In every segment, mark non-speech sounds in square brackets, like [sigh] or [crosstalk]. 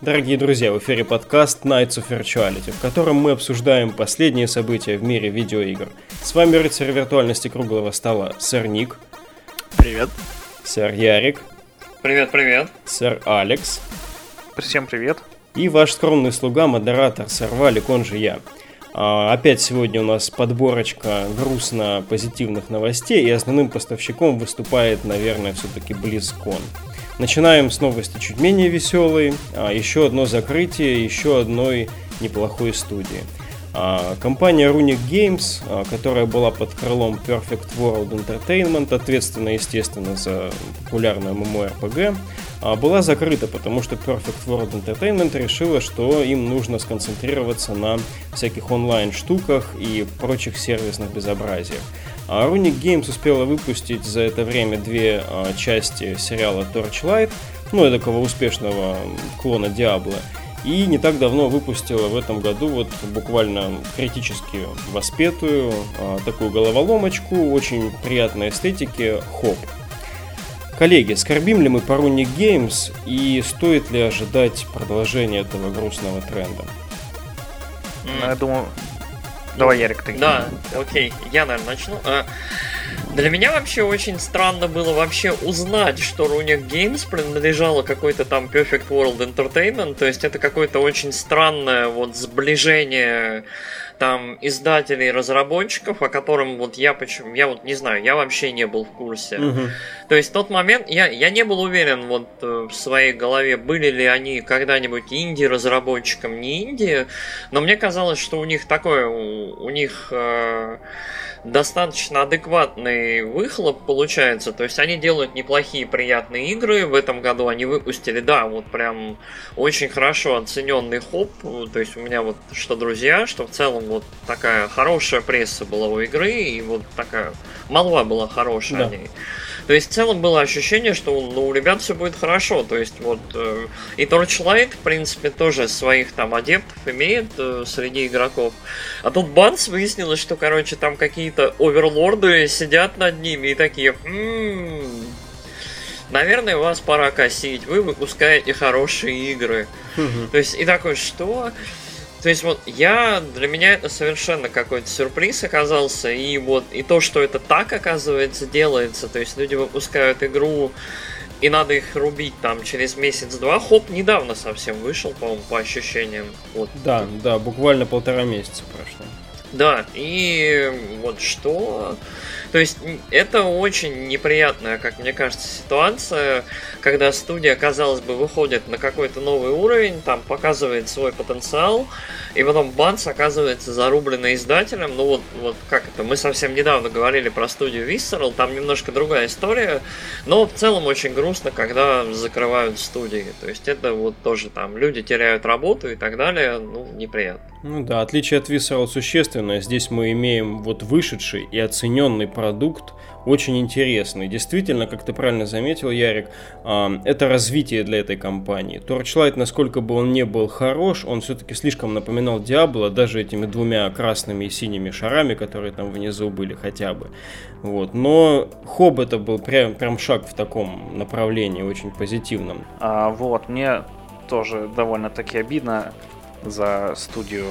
Дорогие друзья, в эфире подкаст Nights of Virtuality, в котором мы обсуждаем последние события в мире видеоигр. С вами рыцарь виртуальности круглого стола, сэр Ник. Привет. Сэр Ярик. Привет, привет. Сэр Алекс. Всем привет. И ваш скромный слуга, модератор, сэр Валик, он же я. А, опять сегодня у нас подборочка грустно-позитивных новостей, и основным поставщиком выступает, наверное, все-таки BlizzCon. Начинаем с новости чуть менее веселой. А, еще одно закрытие еще одной неплохой студии. А, компания Runic Games, а, которая была под крылом Perfect World Entertainment, ответственна, естественно, за популярную MMORPG, а, была закрыта, потому что Perfect World Entertainment решила, что им нужно сконцентрироваться на всяких онлайн-штуках и прочих сервисных безобразиях. А Runic Games успела выпустить за это время две части сериала Torchlight, ну, такого успешного клона Диабло, и не так давно выпустила в этом году вот буквально критически воспетую а, такую головоломочку, очень приятной эстетики хоп. Коллеги, скорбим ли мы по Runic Games и стоит ли ожидать продолжения этого грустного тренда? Ну, я думаю... Давай, Ярик, ты. Да, окей, я, наверное, начну. Для меня вообще очень странно было вообще узнать, что Runic Games принадлежала какой-то там Perfect World Entertainment, то есть это какое-то очень странное вот сближение там издателей и разработчиков, о котором вот я почему я вот не знаю, я вообще не был в курсе. Угу. То есть в тот момент я, я не был уверен вот э, в своей голове, были ли они когда-нибудь инди-разработчиком, не инди, но мне казалось, что у них такое, у, у них э, достаточно адекватный выхлоп получается. То есть они делают неплохие, приятные игры. В этом году они выпустили, да, вот прям очень хорошо оцененный хоп. То есть у меня вот что друзья, что в целом вот такая хорошая пресса была у игры, и вот такая молва была хорошая да. о ней. То есть в целом было ощущение, что ну, у ребят все будет хорошо. То есть вот э, и Torchlight, в принципе, тоже своих там адептов имеет э, среди игроков. А тут Банс выяснилось, что, короче, там какие-то оверлорды сидят над ними и такие... М-м-м, наверное, вас пора косить. Вы выпускаете хорошие игры. То есть, и такой, что? То есть вот я, для меня это совершенно какой-то сюрприз оказался, и вот и то, что это так оказывается делается, то есть люди выпускают игру, и надо их рубить там через месяц-два, хоп, недавно совсем вышел, по-моему, по ощущениям. Вот. Да, да, буквально полтора месяца прошло. Да, и вот что... То есть это очень неприятная, как мне кажется, ситуация, когда студия, казалось бы, выходит на какой-то новый уровень, там показывает свой потенциал, и потом бац, оказывается зарубленный издателем. Ну вот, вот как это, мы совсем недавно говорили про студию Visceral, там немножко другая история, но в целом очень грустно, когда закрывают студии. То есть это вот тоже там люди теряют работу и так далее, ну, неприятно. Ну да, отличие от Visceral существенное. Здесь мы имеем вот вышедший и оцененный продукт, очень интересный. Действительно, как ты правильно заметил, Ярик, а, это развитие для этой компании. Torchlight, насколько бы он не был хорош, он все-таки слишком напоминал Диабло, даже этими двумя красными и синими шарами, которые там внизу были хотя бы. Вот. Но Хоб это был прям, прям шаг в таком направлении, очень позитивном. А, вот, мне тоже довольно-таки обидно за студию,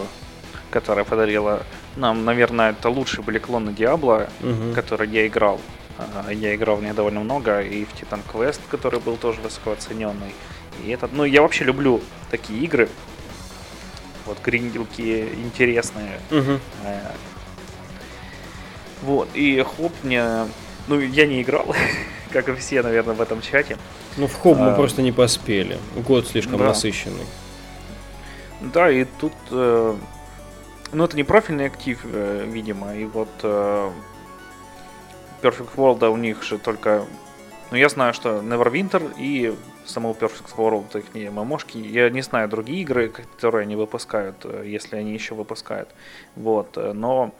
которая подарила нам, наверное, это лучшие были клоны Диабло, угу. которые я играл. А, я играл в ней довольно много, и в Titan Quest, который был тоже высоко оцененный. И этот, ну, я вообще люблю такие игры. Вот гриндилки интересные. Угу. Вот, и хоп мне... Ну, я не играл, [laughs] как и все, наверное, в этом чате. Ну, в хоп мы а, просто не поспели. Год слишком да. насыщенный. Да, и тут... Э, ну, это не профильный актив, э, видимо, и вот э, Perfect World у них же только... Ну, я знаю, что Neverwinter и самого Perfect World, их не ММОшки. Я не знаю другие игры, которые они выпускают, э, если они еще выпускают. Вот, э, но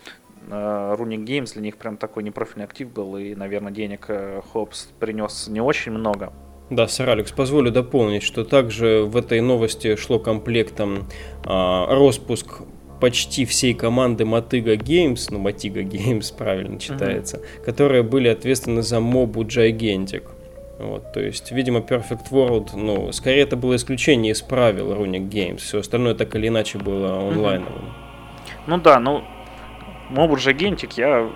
э, Runic Games для них прям такой непрофильный актив был, и, наверное, денег Хопс принес не очень много. Да, сэр Алекс, позволю дополнить, что также в этой новости шло комплектом а, распуск почти всей команды Matiga Games, ну Matiga Games [laughs] правильно читается, uh-huh. которые были ответственны за мобу Gigantic. Вот, то есть, видимо, Perfect World, ну, скорее это было исключение из правил Runic Games. Все остальное так или иначе было онлайновым. Ну да, ну, Мобу Гентик я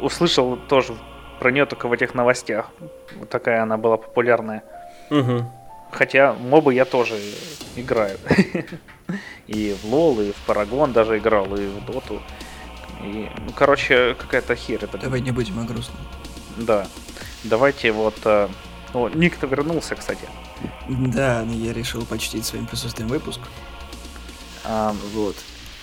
услышал тоже про нее только в этих новостях. Вот такая она была популярная. Угу. Хотя мобы я тоже играю. [laughs] И в Лол, и в Парагон даже играл, и в Доту. И, ну, короче, какая-то хер это. Давай не будем о грустном. Да. Давайте вот... Э, о, Ник-то вернулся, кстати. Да, но я решил почтить своим присутствием выпуск. А, Вот.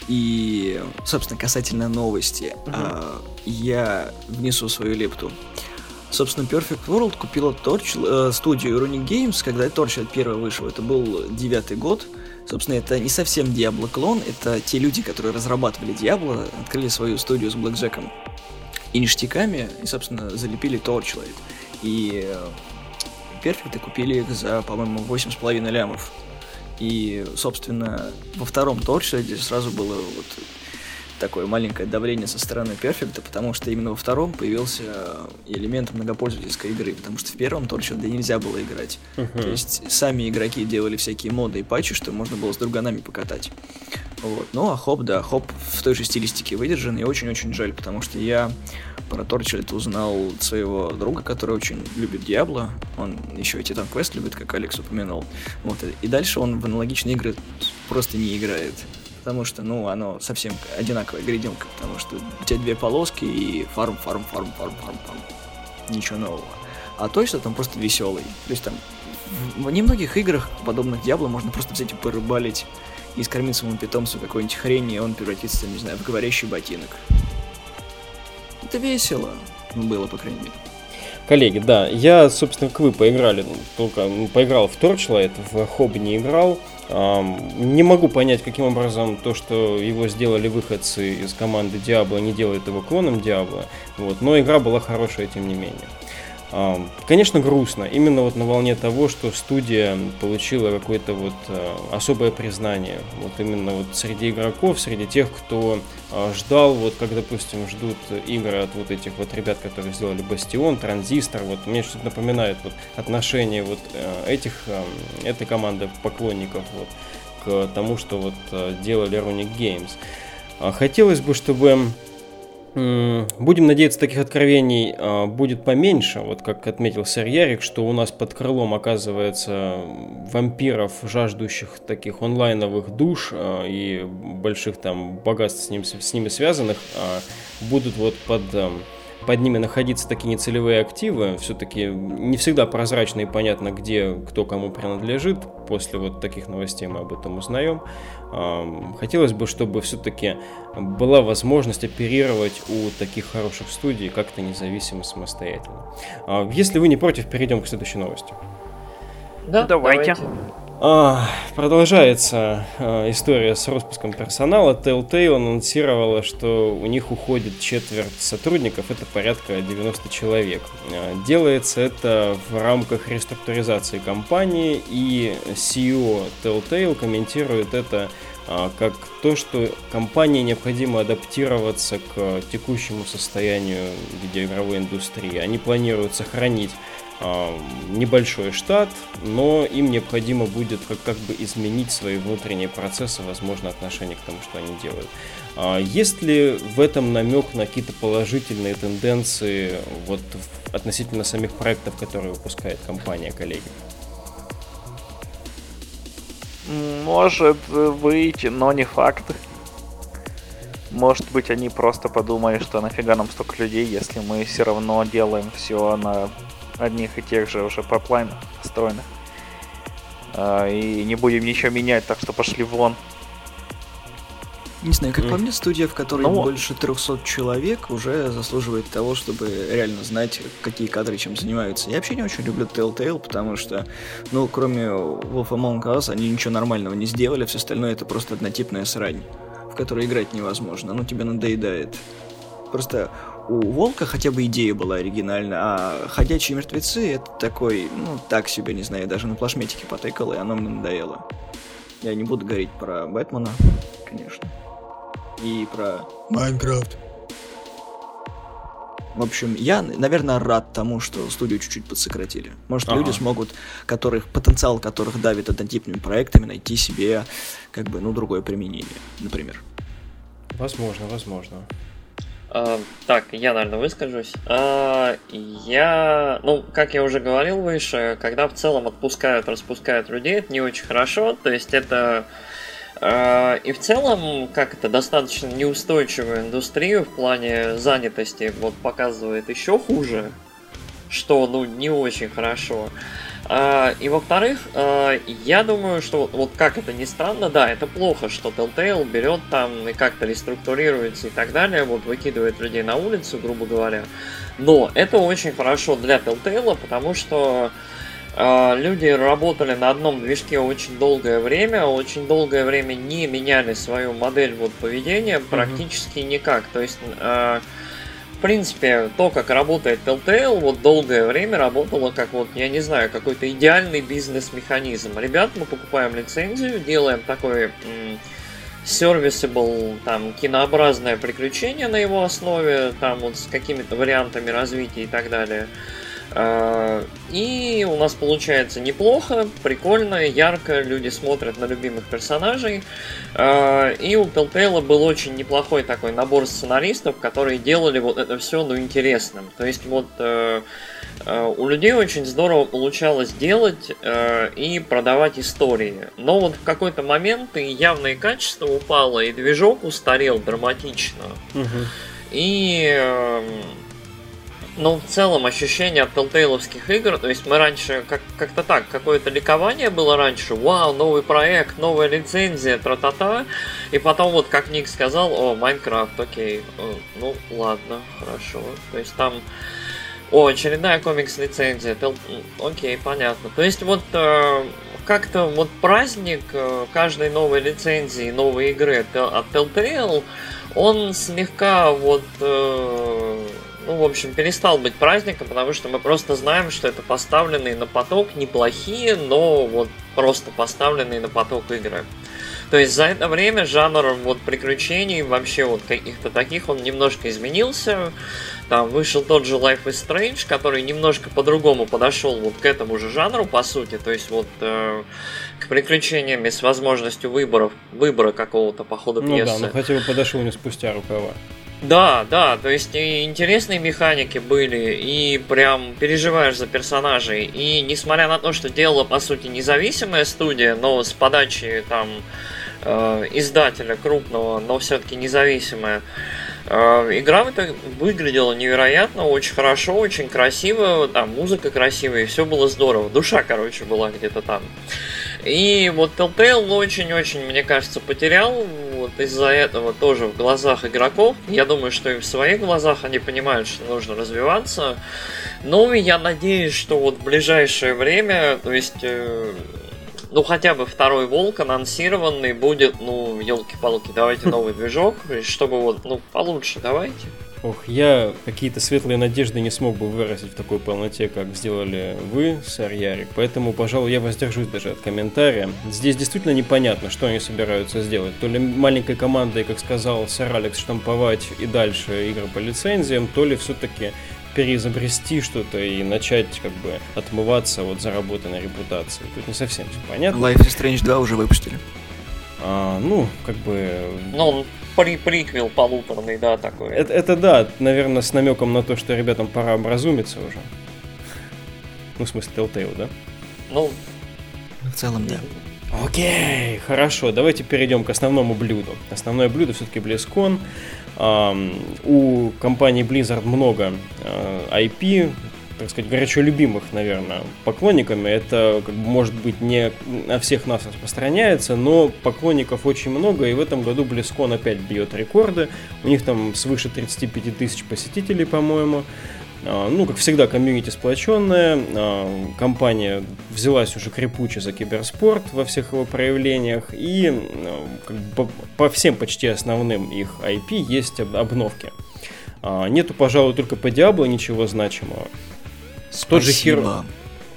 И, собственно, касательно новости, а, я внесу свою лепту. Собственно, Perfect World купила Torch, э, студию Runic Games, когда Torchlight первый вышел. Это был девятый год. Собственно, это не совсем Diablo клон, это те люди, которые разрабатывали Diablo, открыли свою студию с Блэкджеком и ништяками, и, собственно, залепили Torchlight. И э, Perfect купили их за, по-моему, 8,5 лямов. И, собственно, во втором Torchlight сразу было вот такое маленькое давление со стороны Perfect, потому что именно во втором появился элемент многопользовательской игры, потому что в первом Torchlight да нельзя было играть. То есть сами игроки делали всякие моды и патчи, что можно было с друганами покатать. Вот. Ну, а хоп, да, хоп в той же стилистике выдержан, и очень-очень жаль, потому что я про Torchlight узнал своего друга, который очень любит Диабло, он еще и Titan Quest любит, как Алекс упомянул. Вот, и дальше он в аналогичные игры просто не играет. Потому что, ну, оно совсем одинаковая гриденка, потому что у тебя две полоски и фарм, фарм, фарм, фарм, фарм, фарм. Ничего нового. А точно там просто веселый. То есть там в немногих играх, подобных Диабло, можно просто взять и порыбалить и скормить своему питомцу какой-нибудь хрень, и он превратится, не знаю, в говорящий ботинок. Это весело. Ну, было, по крайней мере. Коллеги, да, я, собственно, как вы поиграли, ну, только поиграл в Torchlight, в Хобби не играл. Не могу понять, каким образом то, что его сделали выходцы из команды Diablo, не делает его клоном Diablo. Вот, но игра была хорошая, тем не менее. Конечно, грустно. Именно вот на волне того, что студия получила какое-то вот э, особое признание. Вот именно вот среди игроков, среди тех, кто э, ждал, вот как, допустим, ждут игры от вот этих вот ребят, которые сделали Бастион, Транзистор. Вот мне что-то напоминает вот отношение вот э, этих, этой команды поклонников вот к тому, что вот делали Runic Games. А хотелось бы, чтобы Будем надеяться, таких откровений э, будет поменьше. Вот как отметил сэр Ярик, что у нас под крылом оказывается вампиров, жаждущих таких онлайновых душ э, и больших там богатств с, ним, с ними связанных, э, будут вот под под ними находиться такие нецелевые активы, все-таки не всегда прозрачно и понятно, где кто кому принадлежит. После вот таких новостей мы об этом узнаем. Хотелось бы, чтобы все-таки была возможность оперировать у таких хороших студий как-то независимо, самостоятельно. А, если вы не против, перейдем к следующей новости. Да, давайте. давайте. А, продолжается а, история с распуском персонала. Telltale анонсировала, что у них уходит четверть сотрудников, это порядка 90 человек. А, делается это в рамках реструктуризации компании, и CEO Telltale комментирует это как то, что компании необходимо адаптироваться к текущему состоянию видеоигровой индустрии. Они планируют сохранить небольшой штат, но им необходимо будет как, как бы изменить свои внутренние процессы, возможно, отношение к тому, что они делают. А есть ли в этом намек на какие-то положительные тенденции вот относительно самих проектов, которые выпускает компания, коллеги? Может быть, но не факт. Может быть, они просто подумали, что нафига нам столько людей, если мы все равно делаем все на одних и тех же уже пайплайнах построенных. А, и не будем ничего менять, так что пошли вон. Не знаю, как mm. по мне, студия, в которой ну, больше 300 человек, уже заслуживает того, чтобы реально знать, какие кадры чем занимаются. Я вообще не очень люблю Telltale, потому что, ну, кроме Wolf Among Us, они ничего нормального не сделали, все остальное это просто однотипная срань, в которой играть невозможно, ну, тебе надоедает. Просто у Волка хотя бы идея была оригинальна, а Ходячие мертвецы это такой, ну, так себе, не знаю, даже на плашметике потыкал, и оно мне надоело. Я не буду говорить про Бэтмена, конечно. И про... Майнкрафт. В общем, я, наверное, рад тому, что студию чуть-чуть подсократили. Может, Ага. люди смогут, которых, потенциал которых давит однотипными проектами, найти себе, как бы, ну, другое применение, например. Возможно, возможно. А, так, я, наверное, выскажусь. А, я, ну, как я уже говорил выше, когда в целом отпускают, распускают людей, это не очень хорошо. То есть это а, и в целом, как это, достаточно неустойчивую индустрию в плане занятости вот показывает еще хуже, что, ну, не очень хорошо. А, и во-вторых, а, я думаю, что вот, вот как это ни странно, да, это плохо, что Telltale берет там и как-то реструктурируется и так далее, вот выкидывает людей на улицу, грубо говоря. Но это очень хорошо для Telltale, потому что а, люди работали на одном движке очень долгое время, очень долгое время не меняли свою модель вот поведения практически никак. То есть, а, принципе, то, как работает Telltale, вот долгое время работало как вот, я не знаю, какой-то идеальный бизнес-механизм. Ребят, мы покупаем лицензию, делаем такой serviceable, там, кинообразное приключение на его основе, там вот с какими-то вариантами развития и так далее. А, И у нас получается неплохо, прикольно, ярко, люди смотрят на любимых персонажей. А, И у Telltale был очень неплохой такой набор сценаристов, которые делали вот это все, ну, интересным. То есть вот э, э, у людей очень здорово получалось делать э, и продавать истории. Но вот в какой-то момент и явное качество упало, и движок устарел драматично. Мгм. И эм, ну, в целом, ощущение от телтейловских игр, то есть мы раньше как- как-то так, какое-то ликование было раньше, вау, новый проект, новая лицензия, тра-та-та, и потом вот, как Ник сказал, о, Майнкрафт, окей, э, ну, ладно, хорошо, то есть там, о, очередная комикс-лицензия, м, окей, понятно, то есть вот э, как-то вот праздник э, каждой новой лицензии, новой игры от Telltale, он слегка вот, э, ну, в общем, перестал быть праздником, потому что мы просто знаем, что это поставленные на поток неплохие, но вот просто поставленные на поток игры. То есть за это время жанр вот приключений, вообще вот каких-то таких, он немножко изменился. Там вышел тот же Life is Strange, который немножко по-другому подошел вот к этому же жанру, по сути. То есть вот э, к приключениям с возможностью выборов, выбора какого-то по ходу Ну пьесы. да, ну хотя бы подошел не спустя рукава. Да, да, то есть и интересные механики были, и прям переживаешь за персонажей. И несмотря на то, что делала, по сути, независимая студия, но с подачи там э, издателя крупного, но все-таки независимая, игра в итоге выглядела невероятно, очень хорошо, очень красиво, там музыка красивая, и все было здорово. Душа, короче, была где-то там. И вот Telltale очень-очень, мне кажется, потерял вот из-за этого тоже в глазах игроков. Я думаю, что и в своих глазах они понимают, что нужно развиваться. Ну и я надеюсь, что вот в ближайшее время, то есть, э, ну хотя бы второй волк анонсированный будет, ну, елки-палки, давайте [laughs] новый движок, чтобы вот, ну, получше давайте. Ох, я какие-то светлые надежды не смог бы выразить в такой полноте, как сделали вы, сэр Ярик, поэтому, пожалуй, я воздержусь даже от комментария. Здесь действительно непонятно, что они собираются сделать. То ли маленькой командой, как сказал сэр Алекс, штамповать и дальше игры по лицензиям, то ли все-таки переизобрести что-то и начать как бы отмываться от заработанной репутации. Тут не совсем все понятно. Life is Strange 2 уже выпустили. А, ну, как бы... Ну, он при приквел полуторный, да, такой. Это, это да, наверное, с намеком на то, что ребятам пора образумиться уже. Ну, в смысле, Telltale, да? Ну, В целом, да. Окей, хорошо, давайте перейдем к основному блюду. Основное блюдо все-таки BlizzCon. У компании Blizzard много э, IP, так сказать, горячо любимых, наверное, поклонниками. Это, как бы, может быть, не на всех нас распространяется, но поклонников очень много, и в этом году BlizzCon опять бьет рекорды. У них там свыше 35 тысяч посетителей, по-моему. А, Ну, как всегда, комьюнити сплоченная, компания взялась уже крепуче за киберспорт во всех его проявлениях, и как бы по, всем почти основным их IP есть об- обновки. А, Нету, пожалуй, только по Диабло ничего значимого. Тот же Спасибо. Hero-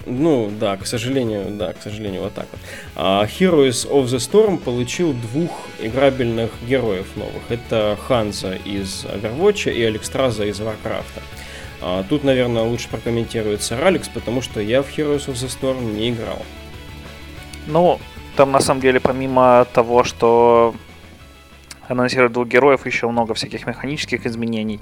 Ну, да, к сожалению, да, к сожалению, вот так вот. А Heroes of the Storm получил двух играбельных героев новых. Это Ханза из Overwatch и Алекстраза из Warcraft. А, тут, наверное, лучше прокомментирует сэр потому что я в Heroes of the Storm не играл. Ну, там на самом деле помимо того, что анонсируют двух героев, еще много всяких механических изменений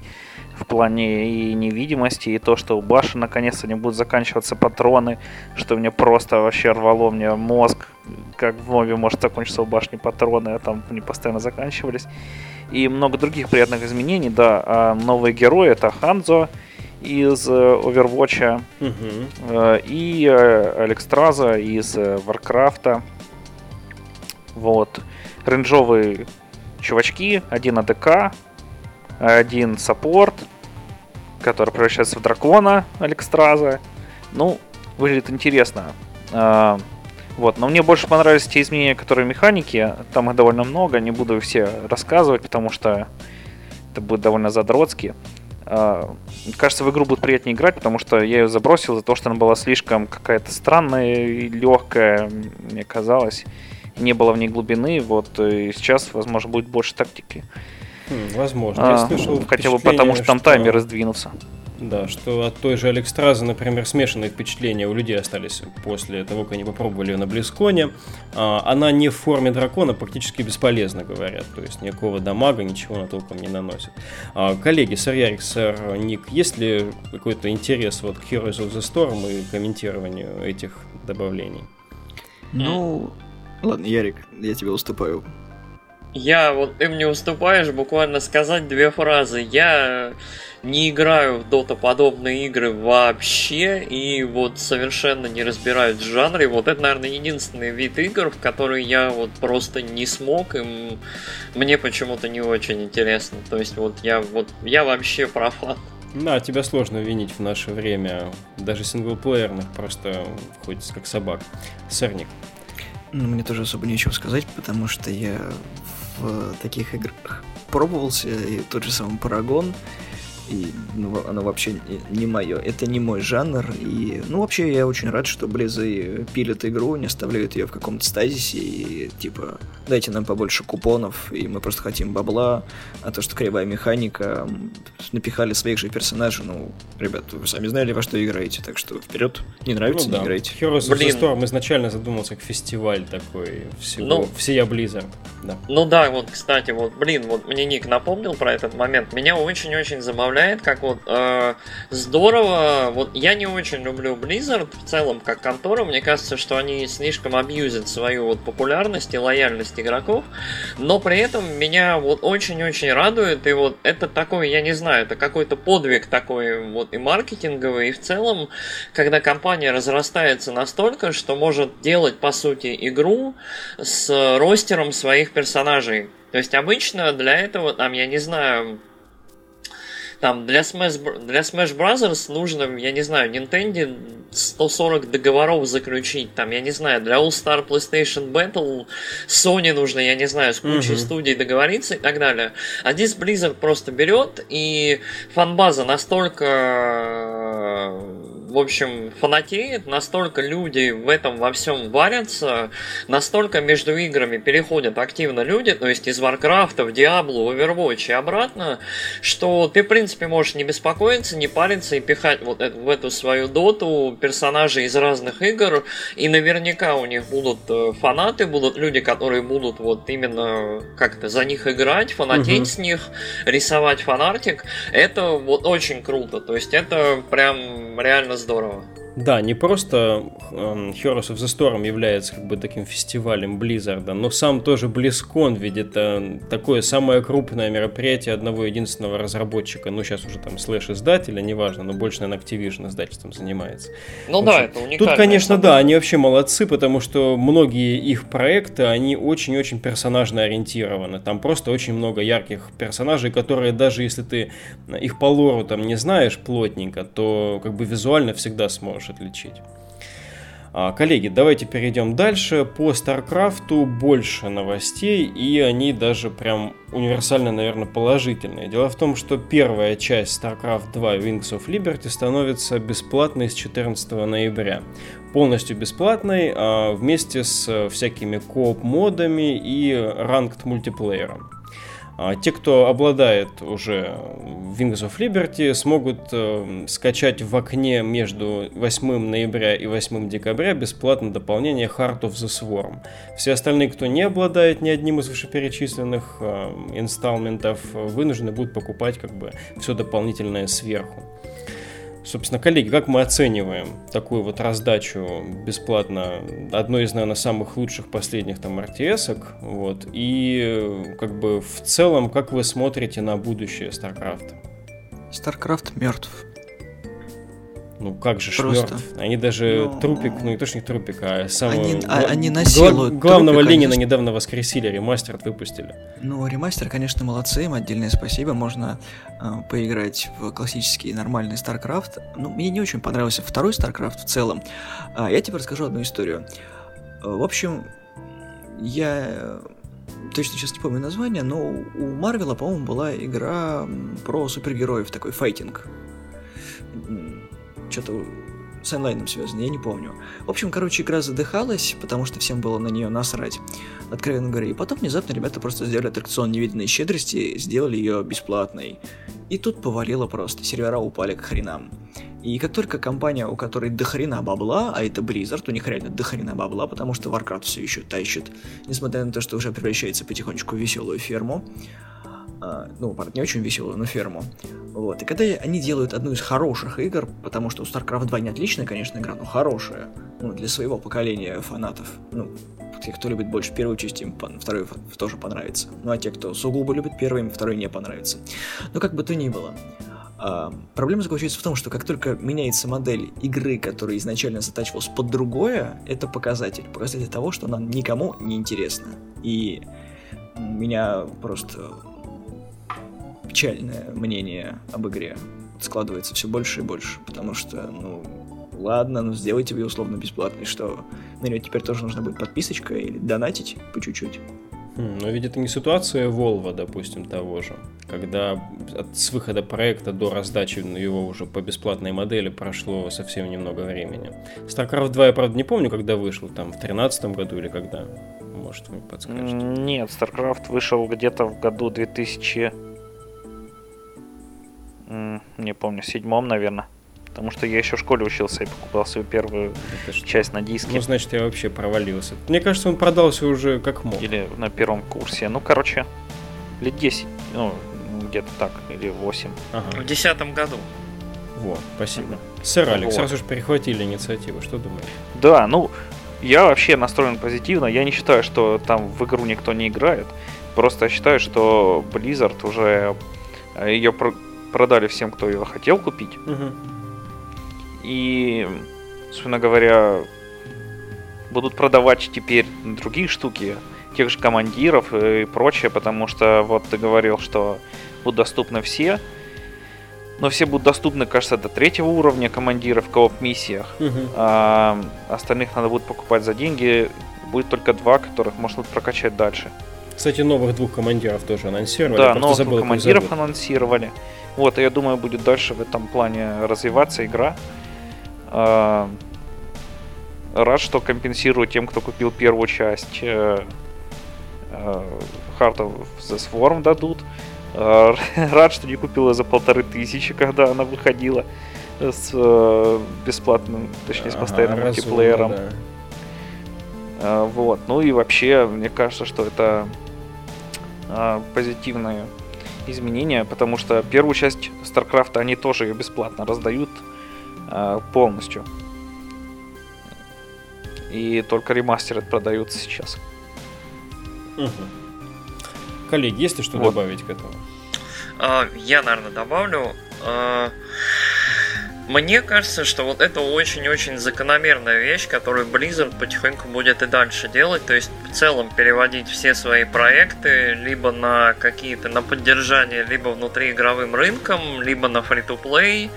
в плане и невидимости, и то, что у Баши наконец-то не будут заканчиваться патроны, что мне просто вообще рвало мне мозг, как в Нове может закончиться у башни патроны, а там они постоянно заканчивались. И много других приятных изменений, да. А новые герои это Ханзо из э, Overwatch угу. и э, Алекстраза из Варкрафта. Вот. Рейнджовые чувачки, один АДК, один саппорт, который превращается в дракона Алекстраза. Ну, выглядит интересно. А, вот, но мне больше понравились те изменения, которые механики. Там их довольно много, не буду все рассказывать, потому что это будет довольно задротски. А, кажется, в игру будет приятнее играть, потому что я ее забросил за то, что она была слишком какая-то странная и легкая, мне казалось. Не было в ней глубины, вот и сейчас, возможно, будет больше тактики. Хм, возможно. Я а, слышал хотя бы потому, что там что... таймеры сдвинутся. Да, что от той же Алекстразы, например, смешанные впечатления у людей остались после того, как они попробовали ее на Близконе. А, она не в форме дракона практически бесполезна, говорят. То есть никакого дамага, ничего она толком не наносит. А, коллеги, сэр Ярик, сэр Ник, есть ли какой-то интерес вот к Heroes of the Storm и комментированию этих добавлений? Ну, ладно, Ярик, я тебе уступаю. Я, вот ты мне уступаешь буквально сказать две фразы. Я не играю в дота-подобные игры вообще, и вот совершенно не разбираюсь в жанре. Вот это, наверное, единственный вид игр, в который я вот просто не смог, и мне почему-то не очень интересно. То есть вот я вот я вообще профан. Да, тебя сложно винить в наше время, даже синглплеерных, просто ходит как собак. Сырник. Ну, мне тоже особо нечего сказать, потому что я в таких играх пробовался, и тот же самый Парагон, и ну, оно вообще не, не мое. Это не мой жанр. И, ну, вообще, я очень рад, что Близы пилят игру, не оставляют ее в каком-то стазисе и, типа, дайте нам побольше купонов, и мы просто хотим бабла, а то, что кривая механика, напихали своих же персонажей, ну, ребят, вы сами знали, во что играете, так что вперед, не нравится, ну, не да. играйте. Heroes of the Storm изначально задумался как фестиваль такой всего, ну, всея Blizzard. Да. Ну да, вот, кстати, вот, блин, вот мне Ник напомнил про этот момент, меня очень-очень забавляет впечатляет, как вот э, здорово. Вот я не очень люблю Blizzard в целом как контору. Мне кажется, что они слишком абьюзят свою вот популярность и лояльность игроков. Но при этом меня вот очень-очень радует. И вот это такой, я не знаю, это какой-то подвиг такой вот и маркетинговый, и в целом, когда компания разрастается настолько, что может делать по сути игру с ростером своих персонажей. То есть обычно для этого, там, я не знаю, там для Smash, для Smash Brothers нужно, я не знаю, Nintendo 140 договоров заключить. Там, я не знаю, для All Star PlayStation Battle Sony нужно, я не знаю, с кучей uh-huh. студий договориться и так далее. А здесь Blizzard просто берет и фанбаза настолько в общем, фанатеет, настолько люди в этом во всем варятся, настолько между играми переходят активно люди, то есть из Warcraft в Diablo, Overwatch и обратно, что ты, в принципе, можешь не беспокоиться, не париться и пихать вот эту, в эту свою доту персонажей из разных игр, и наверняка у них будут э, фанаты, будут люди, которые будут вот именно как-то за них играть, фанатеть угу. с них, рисовать фанартик. Это вот очень круто, то есть это прям реально здорово. Да, не просто um, Heroes of the Storm является как бы таким фестивалем Близзарда, но сам тоже BlizzCon ведь это такое самое крупное мероприятие одного единственного разработчика, ну сейчас уже там слэш-издателя, неважно, но больше, наверное, Activision издательством занимается. Ну общем, да, это уникально. Тут, конечно, да, они вообще молодцы, потому что многие их проекты, они очень-очень персонажно ориентированы. Там просто очень много ярких персонажей, которые даже если ты их по лору там не знаешь плотненько, то как бы визуально всегда сможешь можешь отличить. А, коллеги, давайте перейдем дальше. По Старкрафту больше новостей, и они даже прям универсально, наверное, положительные. Дело в том, что первая часть StarCraft 2 Wings of Liberty становится бесплатной с 14 ноября. Полностью бесплатной, а вместе с всякими кооп-модами и ранкт мультиплеером. А те, кто обладает уже Wings of Liberty, смогут э, скачать в окне между 8 ноября и 8 декабря бесплатно дополнение Heart of the Swarm. Все остальные, кто не обладает ни одним из вышеперечисленных э, инсталментов, вынуждены будут покупать как бы все дополнительное сверху. Собственно, коллеги, как мы оцениваем такую вот раздачу бесплатно одной из, наверное, самых лучших последних там RTS, вот, и как бы в целом, как вы смотрите на будущее StarCraft? StarCraft мертв. Ну как же Просто. мертв? Они даже ну... трупик, ну не то что не трупик, а самого... Они, а, они насилуют гла- Главного трупик, Ленина конечно... недавно воскресили, ремастер выпустили. Ну, ремастер, конечно, молодцы, им отдельное спасибо. Можно э, поиграть в классический нормальный StarCraft. Ну, мне не очень понравился второй StarCraft в целом. А, я тебе расскажу одну историю. В общем, я точно сейчас не помню название, но у Марвела, по-моему, была игра про супергероев, такой файтинг что-то с онлайном связано, я не помню. В общем, короче, игра задыхалась, потому что всем было на нее насрать, откровенно говоря. И потом внезапно ребята просто сделали аттракцион невиданной щедрости, сделали ее бесплатной. И тут повалило просто, сервера упали к хренам. И как только компания, у которой дохрена бабла, а это Blizzard, у них реально дохрена бабла, потому что Warcraft все еще тащит, несмотря на то, что уже превращается потихонечку в веселую ферму, а, ну, не очень веселую, но ферму. Вот. И когда они делают одну из хороших игр, потому что у StarCraft 2 не отличная, конечно, игра, но хорошая, ну, для своего поколения фанатов, ну, те, кто любит больше первую часть, им второй тоже понравится. Ну, а те, кто сугубо любит первый, им второй не понравится. Но как бы то ни было. А, проблема заключается в том, что как только меняется модель игры, которая изначально затачивалась под другое, это показатель. Показатель того, что она никому не интересна. И меня просто печальное мнение об игре складывается все больше и больше, потому что, ну, ладно, ну сделайте ее условно бесплатной, что на нее теперь тоже нужно будет подписочка или донатить по чуть-чуть. Хм, но ведь это не ситуация Volvo, допустим, того же, когда от, с выхода проекта до раздачи его уже по бесплатной модели прошло совсем немного времени. StarCraft 2 я, правда, не помню, когда вышел, там, в 2013 году или когда, может, вы подскажете? Нет, StarCraft вышел где-то в году 2000 не помню, седьмом, наверное. Потому что я еще в школе учился и покупал свою первую часть на диске. Ну, значит, я вообще провалился. Мне кажется, он продался уже как мог. Или на первом курсе. Ну, короче, лет 10, ну, где-то так, или 8. Ага. В десятом году. Вот, спасибо. Сэр Алекс, вот. раз уж перехватили инициативу, что думаешь? Да, ну, я вообще настроен позитивно. Я не считаю, что там в игру никто не играет. Просто считаю, что Blizzard уже э, ее продали всем, кто ее хотел купить. Угу. И, собственно говоря, будут продавать теперь другие штуки, тех же командиров и прочее, потому что вот ты говорил, что будут доступны все. Но все будут доступны, кажется, до третьего уровня командиров в кооп-миссиях. Угу. А остальных надо будет покупать за деньги. Будет только два, которых можно прокачать дальше. Кстати, новых двух командиров тоже анонсировали. Да, новых забыл, командиров анонсировали. Вот, и я думаю, будет дальше в этом плане развиваться игра. А, рад, что компенсирую тем, кто купил первую часть. Э, э, Heart of the Swarm дадут. А, [laughs] рад, что не купил ее за полторы тысячи, когда она выходила с э, бесплатным, точнее, с постоянным ага, мультиплеером. Да. А, вот. Ну и вообще, мне кажется, что это позитивная изменения, потому что первую часть StarCraft они тоже ее бесплатно раздают э, полностью. И только ремастеры продаются сейчас. Угу. Коллеги, есть ли что вот. добавить к этому? Uh, я, наверное, добавлю. Мне кажется, что вот это очень-очень закономерная вещь, которую Blizzard потихоньку будет и дальше делать, то есть в целом переводить все свои проекты либо на какие-то, на поддержание, либо внутри игровым рынком, либо на free-to-play.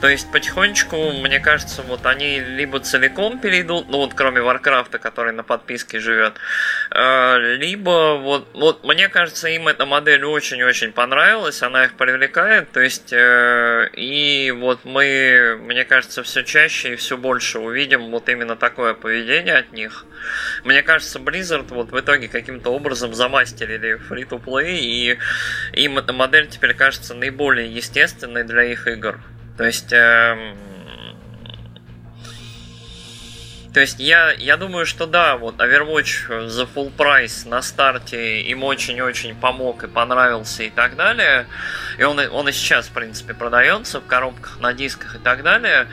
То есть потихонечку, мне кажется, вот они либо целиком перейдут, ну вот кроме Варкрафта, который на подписке живет, э, либо вот, вот мне кажется, им эта модель очень-очень понравилась, она их привлекает, то есть э, и вот мы, мне кажется, все чаще и все больше увидим вот именно такое поведение от них. Мне кажется, Blizzard вот в итоге каким-то образом замастерили free-to-play, и им эта модель теперь кажется наиболее естественной для их игр. То есть... Эм... То есть я, я думаю, что да, вот Overwatch за full price на старте им очень-очень помог и понравился и так далее. И он, он и сейчас, в принципе, продается в коробках, на дисках и так далее.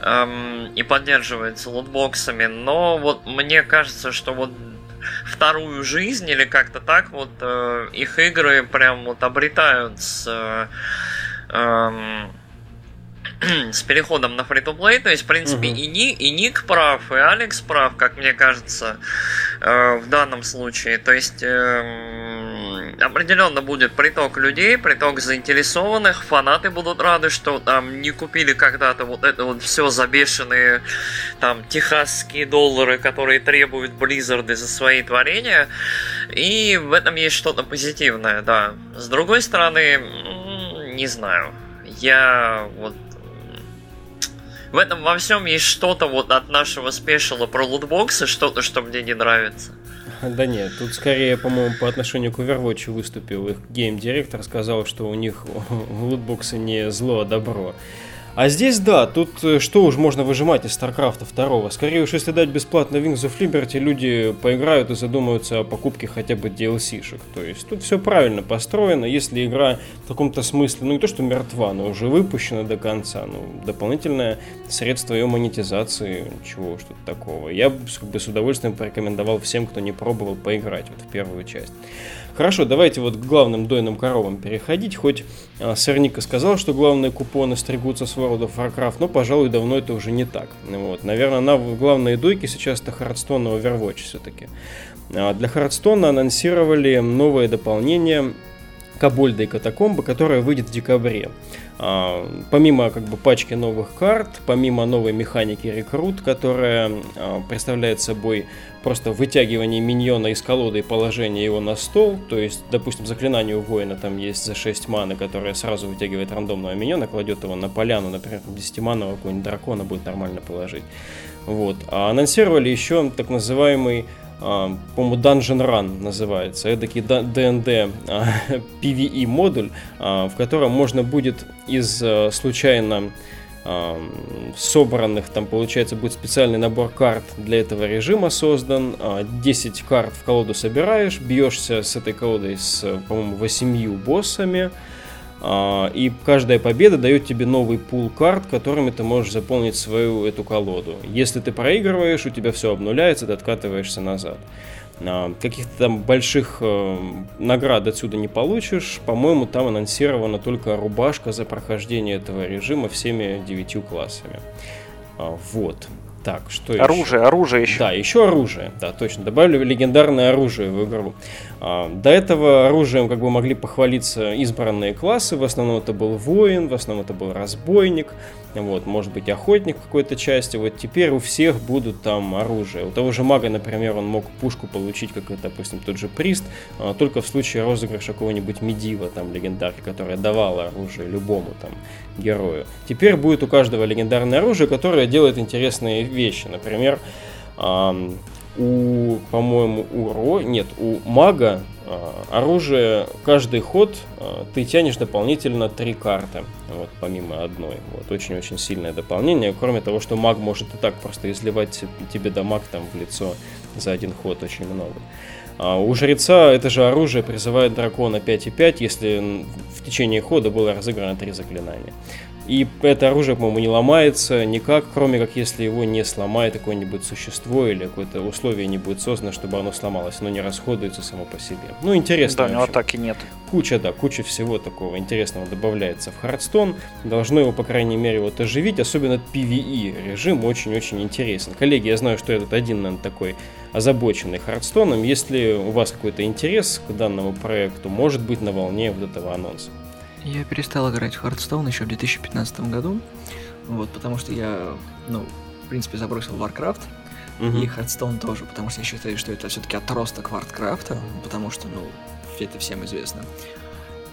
Эм, и поддерживается лутбоксами. Но вот мне кажется, что вот вторую жизнь или как-то так вот э, их игры прям вот обретают с... Э, э, [clears throat] с переходом на to play, то есть, в принципе, uh-huh. и, Ни, и Ник прав, и Алекс прав, как мне кажется, э, в данном случае. То есть, э, определенно будет приток людей, приток заинтересованных, фанаты будут рады, что там не купили когда-то вот это вот все забешенные там техасские доллары, которые требуют Blizzard за свои творения. И в этом есть что-то позитивное, да. С другой стороны, не знаю. Я вот в этом во всем есть что-то вот от нашего спешила про лутбоксы, что-то, что мне не нравится. Да нет, тут скорее, по-моему, по отношению к Overwatch выступил их гейм-директор, сказал, что у них [laughs] лутбоксы не зло, а добро. А здесь, да, тут э, что уж можно выжимать из StarCraft 2. Скорее уж, если дать бесплатно Wings of Liberty, люди поиграют и задумаются о покупке хотя бы DLC-шек. То есть тут все правильно построено. Если игра в каком-то смысле, ну не то что мертва, но уже выпущена до конца, ну дополнительное средство ее монетизации, чего тут такого. Я бы с удовольствием порекомендовал всем, кто не пробовал поиграть вот в первую часть. Хорошо, давайте вот к главным дойным коровам переходить. Хоть а, Сэрника сказал, что главные купоны стригутся с World of Warcraft, но, пожалуй, давно это уже не так. Вот. Наверное, на главные дойки сейчас это Hearthstone и Overwatch все-таки. А для Hearthstone анонсировали новое дополнение Кобольда и Катакомба, которое выйдет в декабре. А, помимо как бы пачки новых карт, помимо новой механики рекрут, которая а, представляет собой просто вытягивание миньона из колоды и положение его на стол. То есть, допустим, заклинание у воина там есть за 6 маны, которое сразу вытягивает рандомного миньона, кладет его на поляну, например, 10 манного какого-нибудь дракона будет нормально положить. Вот. А анонсировали еще так называемый по-моему, Dungeon Run называется, эдакий D&D PvE модуль, а, в котором можно будет из а, случайно собранных, там получается будет специальный набор карт для этого режима создан, 10 карт в колоду собираешь, бьешься с этой колодой с, по-моему, 8 боссами, и каждая победа дает тебе новый пул карт, которыми ты можешь заполнить свою эту колоду. Если ты проигрываешь, у тебя все обнуляется, ты откатываешься назад. А, каких-то там больших э, наград отсюда не получишь. По-моему, там анонсирована только рубашка за прохождение этого режима всеми девятью классами. А, вот. Так, что оружие, еще? Оружие, еще. Да, еще оружие. Да, точно. Добавили легендарное оружие в игру. А, до этого оружием как бы могли похвалиться избранные классы. В основном это был воин, в основном это был разбойник вот, может быть, охотник в какой-то части. Вот теперь у всех будут там оружие. У того же мага, например, он мог пушку получить, как, допустим, тот же прист, а, только в случае розыгрыша какого-нибудь медива, там, легендарки, которая давала оружие любому там герою. Теперь будет у каждого легендарное оружие, которое делает интересные вещи. Например, у, по-моему, у Ро, нет, у мага оружие каждый ход а, ты тянешь дополнительно три карты, вот помимо одной. Вот очень-очень сильное дополнение. Кроме того, что маг может и так просто изливать тебе дамаг там в лицо за один ход очень много. А у жреца это же оружие призывает дракона 5,5, если в течение хода было разыграно три заклинания. И это оружие, по-моему, не ломается никак, кроме как если его не сломает какое-нибудь существо или какое-то условие не будет создано, чтобы оно сломалось. Оно не расходуется само по себе. Ну, интересно. Да, у него атаки нет. Куча, да, куча всего такого интересного добавляется в Хардстон. Должно его, по крайней мере, вот оживить. Особенно PvE режим очень-очень интересен. Коллеги, я знаю, что я тут один, наверное, такой озабоченный Хардстоном. Если у вас какой-то интерес к данному проекту, может быть на волне вот этого анонса. Я перестал играть в Hearthstone еще в 2015 году. Вот, потому что я, ну, в принципе, забросил Warcraft. Угу. И Hearthstone тоже, потому что я считаю, что это все-таки отросток Warcraft, потому что, ну, это всем известно.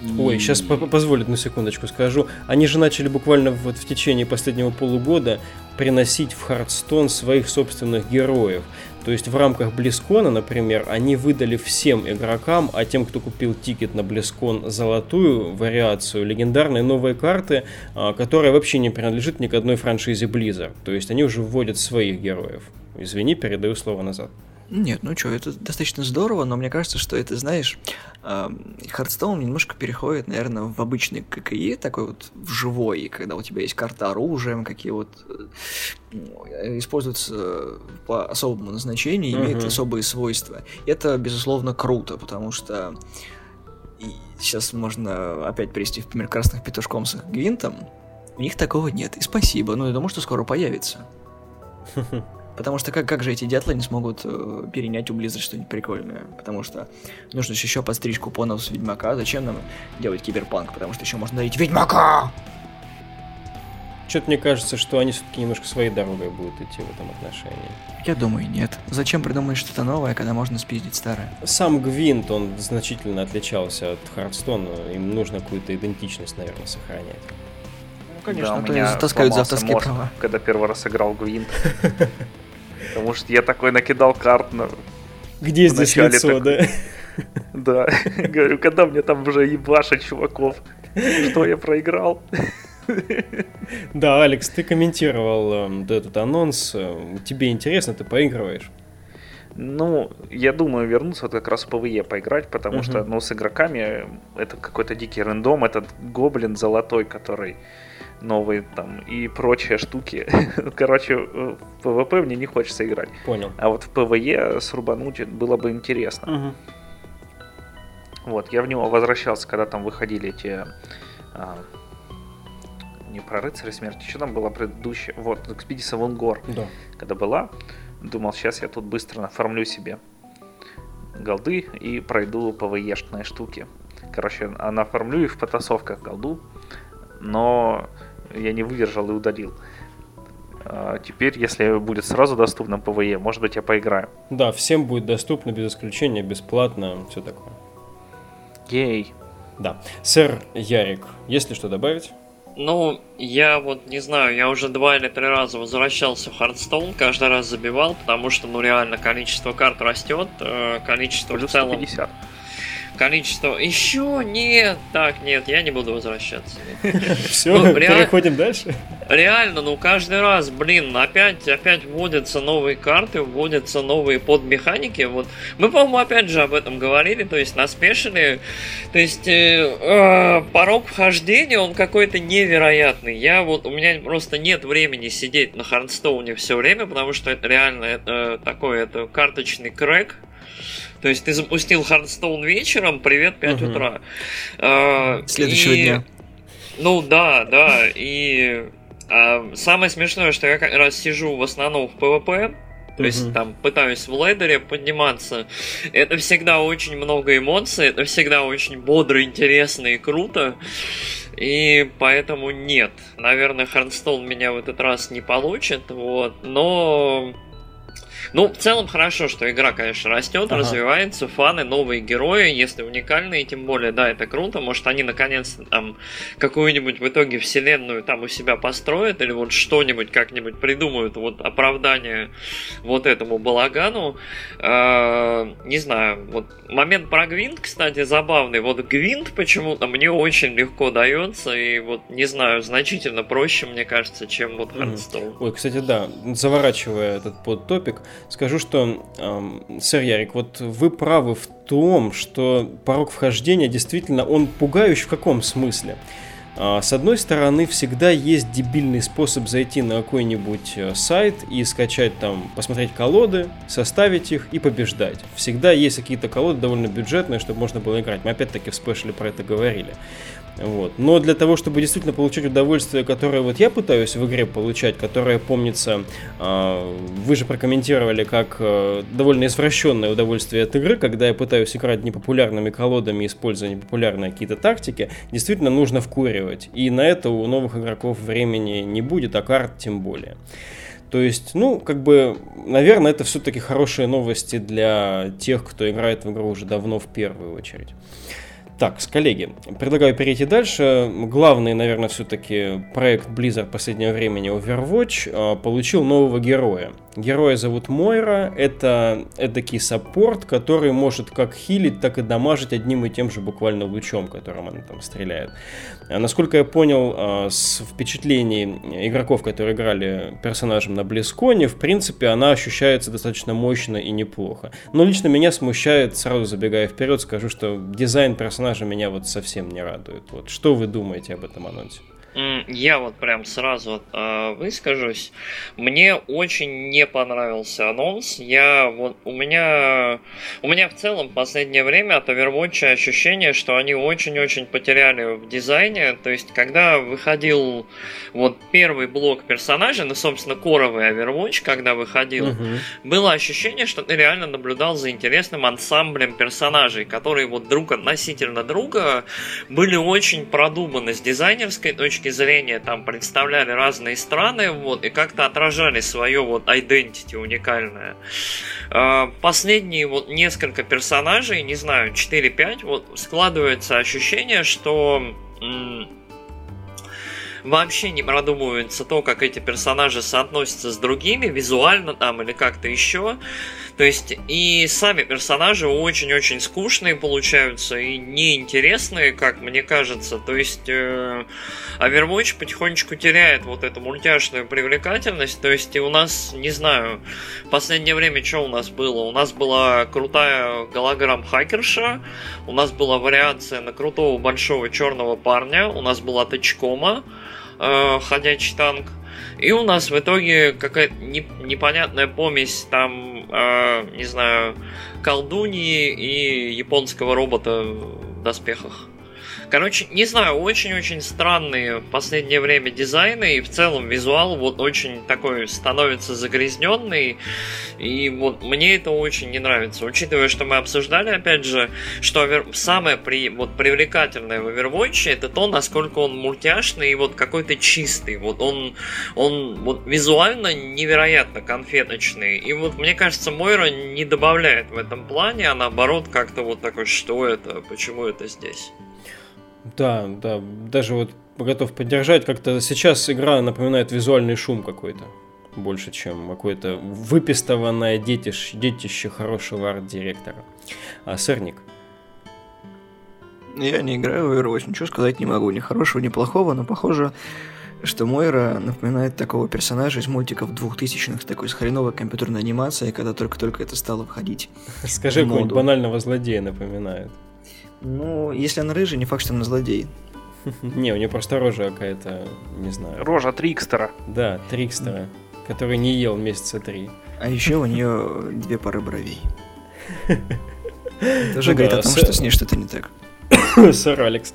И... Ой, сейчас по позволь одну секундочку скажу. Они же начали буквально вот в течение последнего полугода приносить в Hearthstone своих собственных героев. То есть в рамках Близкона, например, они выдали всем игрокам, а тем, кто купил ticket на BlizzCon, золотую вариацию, легендарные новые карты, а, которая вообще не принадлежит ни к одной франшизе Blizzard. То есть они уже вводят своих героев. Извини, передаю слово назад. Нет, ну что, это достаточно здорово, но мне кажется, что это, знаешь, Hearthstone немножко переходит, наверное, в обычный ККИ, такой вот в живой, когда у тебя есть карта оружием, какие вот э, используются по особому назначению, имеют uh-huh. особые свойства. Это, безусловно, круто, потому что и сейчас можно опять привести в пример красных петушком с Гвинтом. У них такого нет, и спасибо, но я думаю, что скоро появится. [laughs] Потому что как, как же эти дятлы не смогут э, перенять у Blizzard что-нибудь прикольное? Потому что нужно же еще подстричь купонов с Ведьмака. Зачем нам делать киберпанк? Потому что еще можно дарить Ведьмака! Что-то мне кажется, что они все-таки немножко своей дорогой будут идти в этом отношении. Я думаю, нет. Зачем придумать что-то новое, когда можно спиздить старое? Сам Гвинт, он значительно отличался от Хардстона. Им нужно какую-то идентичность, наверное, сохранять. Ну, конечно, да, то меня таскают за авторские права. Когда первый раз играл Гвинт. [laughs] Потому что я такой накидал карт на... Где здесь лицо, да? [laughs] Да. [laughs] Говорю, когда мне там уже ебашат чуваков, что я проиграл. [laughs] Да, Алекс, ты комментировал э, этот анонс. Тебе интересно, ты поигрываешь? Ну, я думаю вернуться вот как раз в ПВЕ поиграть, потому uh-huh. что, ну, с игроками это какой-то дикий рандом, этот гоблин золотой, который новые там и прочие штуки. [laughs] Короче, в ПВП мне не хочется играть. Понял. А вот в ПВЕ срубануть было бы интересно. Угу. Вот, я в него возвращался, когда там выходили эти... А, не про рыцари смерти, что там было предыдущее? Вот, Экспедиция в Ун'Горо. Да. Когда была, думал, сейчас я тут быстро нафармлю себе голды и пройду ПВЕшные штуки. Короче, а нафармлю их в потасовках голду, но я не выдержал и удалил. А теперь, если будет сразу доступно ПВЕ, может быть, я поиграю. Да, всем будет доступно без исключения, бесплатно, все такое. Yay. Да. Сэр Ярик, есть ли что добавить? Ну, я вот не знаю, я уже два или три раза возвращался в Hearthstone, каждый раз забивал, потому что, ну, реально, количество карт растет, э, количество Плюс в целом... 150 количество. Еще нет, так, нет, я не буду возвращаться. [laughs] Все, ну, переходим дальше. Реально, ну каждый раз, блин, опять, опять вводятся новые карты, вводятся новые подмеханики. Вот мы, по-моему, опять же об этом говорили, то есть на спешиле, то есть э, э, порог вхождения, он какой-то невероятный. Я вот, у меня просто нет времени сидеть на Хардстоуне все время, потому что это реально это, такой, это карточный крэк, то есть ты запустил Hearthstone вечером, привет, 5 угу. утра. А, Следующего и... дня. Ну да, да. И а, самое смешное, что я как раз сижу в основном в ПВП, то есть там пытаюсь в ледере подниматься. Это всегда очень много эмоций, это всегда очень бодро, интересно и круто. И поэтому нет. Наверное, Хардстоун меня в этот раз не получит, вот. Но ну, в целом хорошо, что игра, конечно, растет, ага. развивается, фаны, новые герои, если уникальные, тем более, да, это круто. Может, они наконец-то там какую-нибудь в итоге вселенную там у себя построят или вот что-нибудь как-нибудь придумают, вот оправдание вот этому балагану. Э, не знаю, вот момент про Гвинт, кстати, забавный. Вот Гвинт почему-то мне очень легко дается, и вот, не знаю, значительно проще, мне кажется, чем вот Hearthstone. Ой, кстати, да, заворачивая этот подтопик, скажу, что, эм, сэр Ярик, вот вы правы в том, что порог вхождения действительно, он пугающий в каком смысле? А, с одной стороны, всегда есть дебильный способ зайти на какой-нибудь э, сайт и скачать там, посмотреть колоды, составить их и побеждать. Всегда есть какие-то колоды довольно бюджетные, чтобы можно было играть. Мы опять-таки в спешле про это говорили. Вот. Но для того, чтобы действительно получить удовольствие, которое вот я пытаюсь в игре получать, которое, помнится, а, вы же прокомментировали как э, довольно извращенное удовольствие от игры, когда я пытаюсь играть непопулярными колодами, используя непопулярные какие-то тактики, действительно нужно вкуривать. И на это у новых игроков времени не будет, а карт тем более. То есть, ну, как бы, наверное, это все-таки хорошие новости для тех, кто играет в игру уже давно в первую очередь. Так, с коллеги, предлагаю перейти дальше. Главный, наверное, все-таки проект Blizzard последнего времени Overwatch а, получил нового героя. Героя зовут Мойра. Это эдакий саппорт, который может как хилить, так и дамажить одним и тем же буквально лучом, которым она там стреляет. А, насколько я понял, а, с впечатлений игроков, которые играли персонажем на Близконе, в принципе, она ощущается достаточно мощно и неплохо. Но лично меня смущает, сразу забегая вперед, скажу, что дизайн персонажа меня вот совсем не радует. Вот что вы думаете об этом анонсе? Я вот прям сразу э, выскажусь. Мне очень не понравился анонс. Я вот у меня у меня в целом в последнее время от Overwatch ощущение, что они очень-очень потеряли в дизайне. То есть, когда выходил вот первый блок персонажей, ну, собственно, коровый Overwatch, когда выходил, угу. было ощущение, что ты реально наблюдал за интересным ансамблем персонажей, которые вот друг относительно друга были очень продуманы с дизайнерской точки точки зрения там представляли разные страны, вот, и как-то отражали свое вот identity уникальное. А, последние вот несколько персонажей, не знаю, 4-5, вот складывается ощущение, что вообще не продумывается то, как эти персонажи соотносятся с другими, визуально там или как-то еще. То есть и сами персонажи очень-очень скучные получаются и неинтересные, как мне кажется. То есть э, Overwatch потихонечку теряет вот эту мультяшную привлекательность. То есть и у нас, не знаю, в последнее время что у нас было? У нас была крутая голограмм хакерша, у нас была вариация на крутого большого черного парня, у нас была Тачкома, э, ходячий танк. И у нас в итоге какая-то непонятная помесь там, э, не знаю, колдуньи и японского робота в доспехах. Короче, не знаю, очень-очень странные в последнее время дизайны, и в целом визуал вот очень такой становится загрязненный, и вот мне это очень не нравится. Учитывая, что мы обсуждали, опять же, что самое при, вот, привлекательное в Overwatch это то, насколько он мультяшный и вот какой-то чистый. Вот он, он вот визуально невероятно конфеточный. И вот мне кажется, Мойра не добавляет в этом плане, а наоборот как-то вот такой, что это, почему это здесь. Да, да, даже вот готов поддержать. Как-то сейчас игра напоминает визуальный шум какой-то. Больше, чем какое-то выпистованное детище, детище хорошего арт-директора. А, сырник. Я не играю в Overwatch, ничего сказать не могу. Ни хорошего, ни плохого, но похоже, что Мойра напоминает такого персонажа из мультиков двухтысячных, такой с хреновой компьютерной анимацией, когда только-только это стало входить. [laughs] Скажи, какого-нибудь банального злодея напоминает. Ну, если она рыжий, не факт, что она злодей. [laughs] Не, у нее просто рожа какая-то, не знаю. Рожа Трикстера. Да, Трикстера, который не ел месяца три. А еще у нее две пары бровей. [laughs] Это уже говорит о том, что с ней что-то не так. [coughs] Сэр Алекс.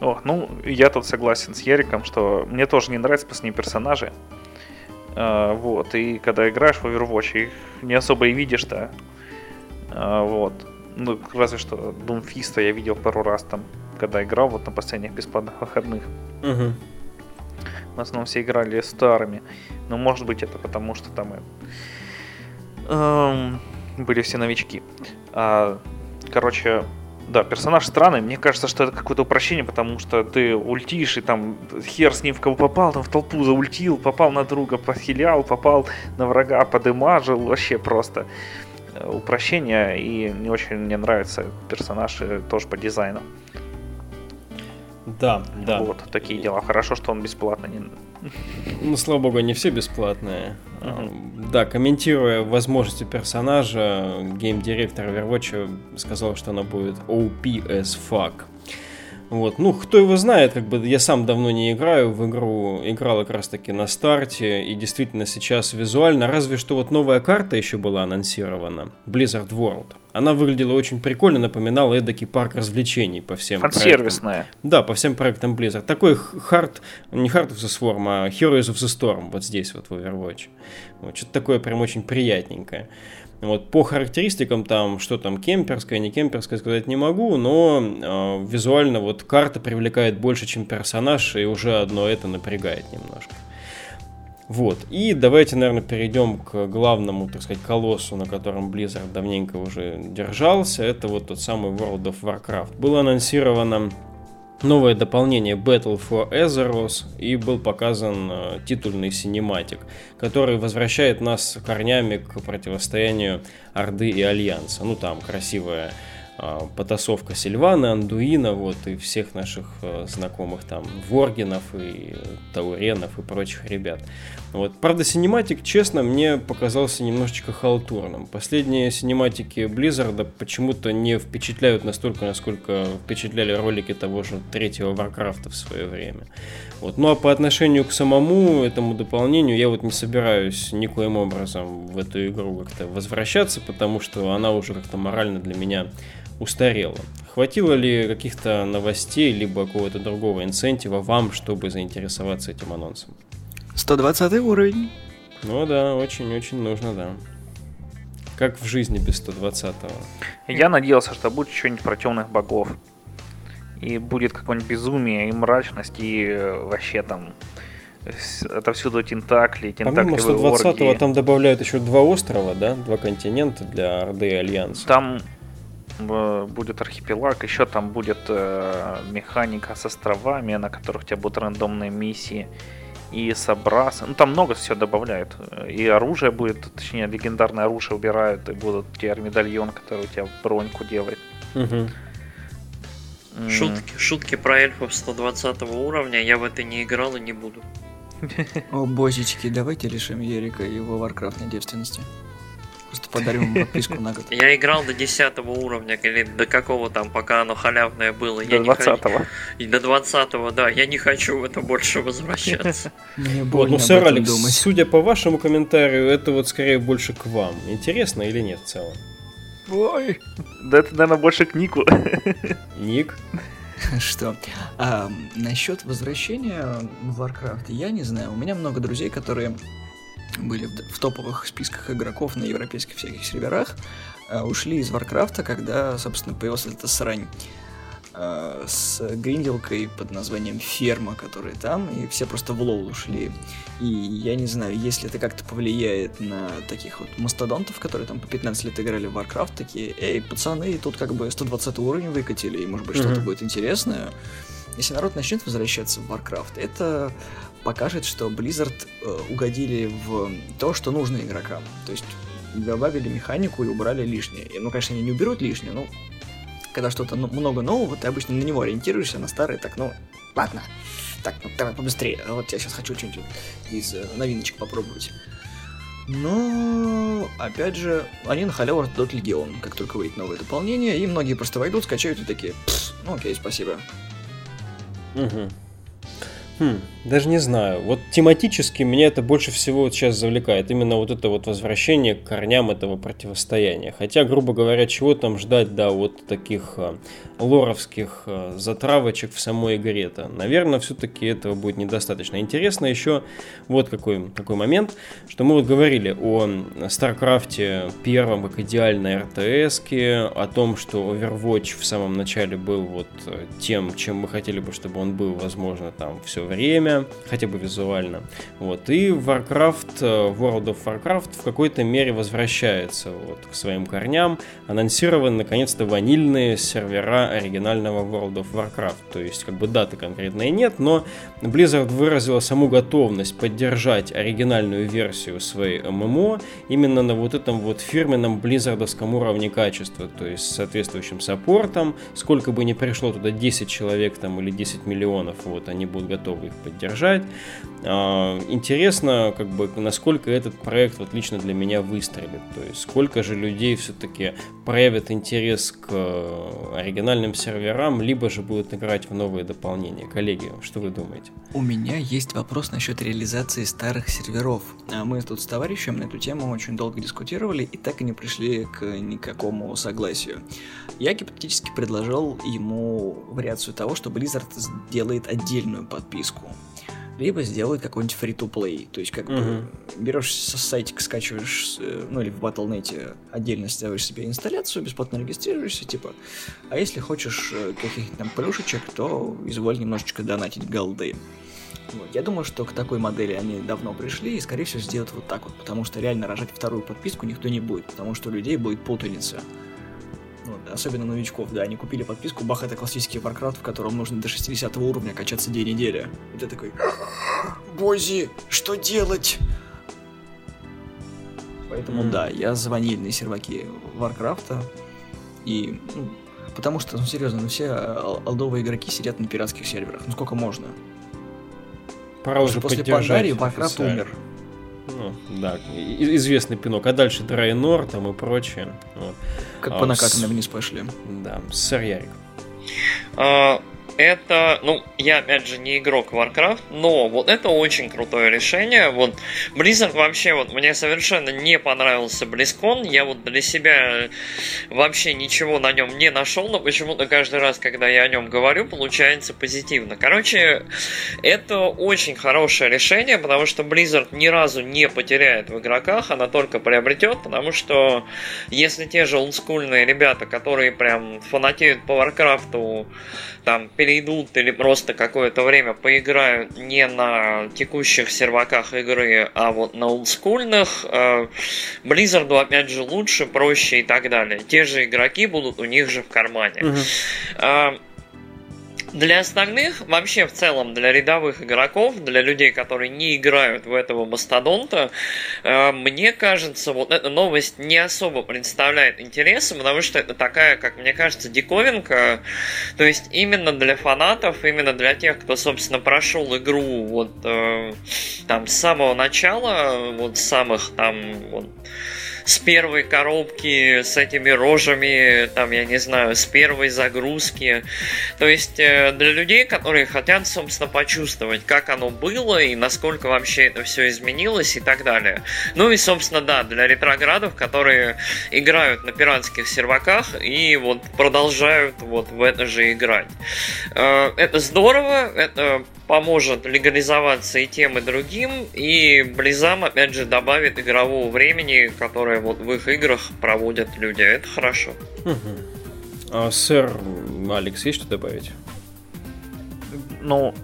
О, ну, я тут согласен с Яриком, что мне тоже не нравятся последние персонажи. А, вот, и когда играешь в Overwatch, их не особо и видишь-то. А, вот. Ну, разве что Думфиста я видел пару раз там, когда играл вот на последних бесплатных выходных. Угу. В основном все играли старыми. Но может быть это потому, что там эм, были все новички. А, короче, да, персонаж странный. Мне кажется, что это какое-то упрощение, потому что ты ультишь, и там хер с ним в кого попал, там в толпу заультил, попал на друга, похилял, попал на врага, подымажил. Вообще просто. Э, упрощение, и не очень мне нравится персонаж тоже по дизайну. Да, да. Вот, такие дела. Хорошо, что он бесплатный. [laughs] Ну, слава богу, не все бесплатные. Uh-huh. Да, комментируя возможности персонажа, гейм-директор Overwatch сказал, что она будет OP as fuck. Вот. Ну, кто его знает, как бы я сам давно не играю в игру, играл как раз таки на старте, и действительно сейчас визуально, разве что вот новая карта еще была анонсирована, Blizzard World. Она выглядела очень прикольно, напоминала эдакий парк развлечений по всем Фан-сервисная. Да, по всем проектам Blizzard. Такой хард, не Heart of the Swarm, а Heroes of the Storm, вот здесь вот в Overwatch. Вот, что-то такое прям очень приятненькое. Вот по характеристикам там, что там кемперское, не кемперское сказать не могу, но э, визуально вот карта привлекает больше, чем персонаж, и уже одно это напрягает немножко. Вот. И давайте, наверное, перейдем к главному, так сказать, колоссу, на котором Blizzard давненько уже держался. Это вот тот самый World of Warcraft. Было анонсировано новое дополнение Battle for Azeroth и был показан э, титульный синематик, который возвращает нас корнями к противостоянию Орды и Альянса. Ну там красивая а, потасовка Сильвана, Андуина, вот, и всех наших э, знакомых там Воргенов и Тауренов и прочих ребят. Вот. Правда, синематик, честно, мне показался немножечко халтурным. Последние синематики Blizzard почему-то не впечатляют настолько, насколько впечатляли ролики того же третьего Варкрафта в свое время. Вот. Ну а по отношению к самому этому дополнению я вот не собираюсь никоим образом в эту игру как-то возвращаться, потому что она уже как-то морально для меня устарела. Хватило ли каких-то новостей, либо какого-то другого инцентива вам, чтобы заинтересоваться этим анонсом? 120 уровень. Ну да, очень-очень нужно, да. Как в жизни без 120-го. Я надеялся, что будет что-нибудь про темных богов. И будет какое-нибудь безумие и мрачность, и э, вообще там это всюду тентакли, тентакли. Помимо 120-го там добавляют еще два острова, да? Два континента для Орды и Альянса. Там будет архипелаг, еще там будет э, механика с островами, на которых у тебя будут рандомные миссии и собрасы. Ну там много всего добавляют. И оружие будет, точнее, легендарное оружие убирают, и будут тебе медальон, который у тебя броньку делает. Угу. Шутки, шутки про эльфов 120 уровня, я в это не играл и не буду. О, божечки, давайте лишим Ерика его варкрафтной девственности. Просто подарим ему подписку на год. Я играл до 10 уровня, или до какого там, пока оно халявное было. До 20-го. И до 20-го, да. Я не хочу в это больше возвращаться. [laughs] Мне вот, ну, сэр Алекс, думать. судя по вашему комментарию, это вот скорее больше к вам. Интересно или нет в целом? Ой, да это, наверное, больше к Нику. [laughs] Ник? [laughs] Что? А, насчет возвращения в Warcraft, я не знаю. У меня много друзей, которые были в, топовых списках игроков на европейских всяких серверах, э, ушли из Варкрафта, когда, собственно, появилась эта срань э, с гринделкой под названием Ферма, которая там, и все просто в лол ушли. И я не знаю, если это как-то повлияет на таких вот мастодонтов, которые там по 15 лет играли в Warcraft, такие, эй, пацаны, тут как бы 120 уровень выкатили, и может быть mm-hmm. что-то будет интересное. Если народ начнет возвращаться в Warcraft, это покажет, что Blizzard э, угодили в то, что нужно игрокам. То есть добавили механику и убрали лишнее. И, ну, конечно, они не уберут лишнее, но когда что-то ну, много нового, ты обычно на него ориентируешься, на старые, так, ну, ладно. Так, ну, давай побыстрее. Вот я сейчас хочу что-нибудь из э, новиночек попробовать. Но, опять же, они на халяву раздадут Легион, как только выйдет новое дополнение, и многие просто войдут, скачают и такие, ну окей, спасибо. Угу. Хм, даже не знаю. Вот тематически меня это больше всего вот сейчас завлекает. Именно вот это вот возвращение к корням этого противостояния. Хотя, грубо говоря, чего там ждать, да, вот таких а, лоровских а, затравочек в самой игре-то. Наверное, все-таки этого будет недостаточно. Интересно еще вот какой, какой момент, что мы вот говорили о Старкрафте первом как идеальной РТС, о том, что Overwatch в самом начале был вот тем, чем мы хотели бы, чтобы он был, возможно, там все время, хотя бы визуально. Вот. И Warcraft, э, World of Warcraft в какой-то мере возвращается вот, к своим корням. Анонсированы наконец-то ванильные сервера оригинального World of Warcraft. То есть, как бы даты конкретной нет, но Blizzard выразила саму готовность поддержать оригинальную версию своей ММО именно на вот этом вот фирменном близзардовском уровне качества, то есть с соответствующим саппортом, сколько бы ни пришло туда 10 человек там или 10 миллионов, вот они будут готовы готовы их поддержать. А, интересно, как бы, насколько этот проект вот лично для меня выстрелит. То есть, сколько же людей все-таки проявят интерес к э, оригинальным серверам, либо же будут играть в новые дополнения. Коллеги, что вы думаете? У меня есть вопрос насчет реализации старых серверов. А Мы тут с товарищем на эту тему очень долго дискутировали и так и не пришли к никакому согласию. Я гипотетически предложил ему вариацию того, что Blizzard сделает отдельную подписку либо сделают какой-нибудь free-to-play. То есть, как uh-huh. бы берешь со сайтика, скачиваешь, э, ну или в Battle.net отдельно ставишь себе инсталляцию, бесплатно регистрируешься, типа. А если хочешь э, каких-нибудь там плюшечек, то изволь немножечко донатить голды. Вот. Я думаю, что к такой модели они давно пришли и, скорее всего, сделают вот так вот, потому что реально рожать вторую подписку никто не будет, потому что у людей будет путаница. Вот, особенно новичков, да, они купили подписку, бах, это классический Warcraft, в котором нужно до 60 уровня качаться две недели. И ты такой, Боже, что делать? Поэтому мм, да, я за ванильные серваки Варкрафта. И, ну, потому что, ну серьезно, ну все олдовые игроки сидят на пиратских серверах. Ну сколько можно? Пора уже После Пандарии Warcraft умер. Ну, да, известный пинок. А дальше Драйнор там и прочее. Вот. Как а, по накатанной с... вниз пошли. Да, сэр Ярик. А, это, ну, я опять же не игрок Warcraft, но вот это очень крутое решение. Вот Blizzard вообще, вот мне совершенно не понравился BlizzCon. Я вот для себя вообще ничего на нем не нашел, но почему-то каждый раз, когда я о нем говорю, получается позитивно. Короче, это очень хорошее решение, потому что Blizzard ни разу не потеряет в игроках, она только приобретет, потому что если те же олдскульные ребята, которые прям фанатеют по Warcraft, там перейдут или просто какое-то время поиграют не на текущих серваках игры, а вот на олдскульных, э, Blizzard, опять же, лучше, проще и так далее. Те же игроки будут у них же в кармане. Uh-huh. Для остальных, вообще в целом, для рядовых игроков, для людей, которые не играют в этого мастодонта, э, мне кажется, вот эта новость не особо представляет интереса, потому что это такая, как мне кажется, диковинка. То есть именно для фанатов, именно для тех, кто, собственно, прошел игру вот э, там с самого начала, вот самых там вот с первой коробки, с этими рожами, там, я не знаю, с первой загрузки. То есть э, для людей, которые хотят, собственно, почувствовать, как оно было и насколько вообще это все изменилось и так далее. Ну и, собственно, да, для ретроградов, которые играют на пиратских серваках и вот продолжают вот в это же играть. Э, это здорово, это поможет легализоваться и тем, и другим, и Близам, опять же, добавит игрового времени, которое вот в их играх проводят люди. Это хорошо. А, сэр Алекс, есть что добавить? Ну,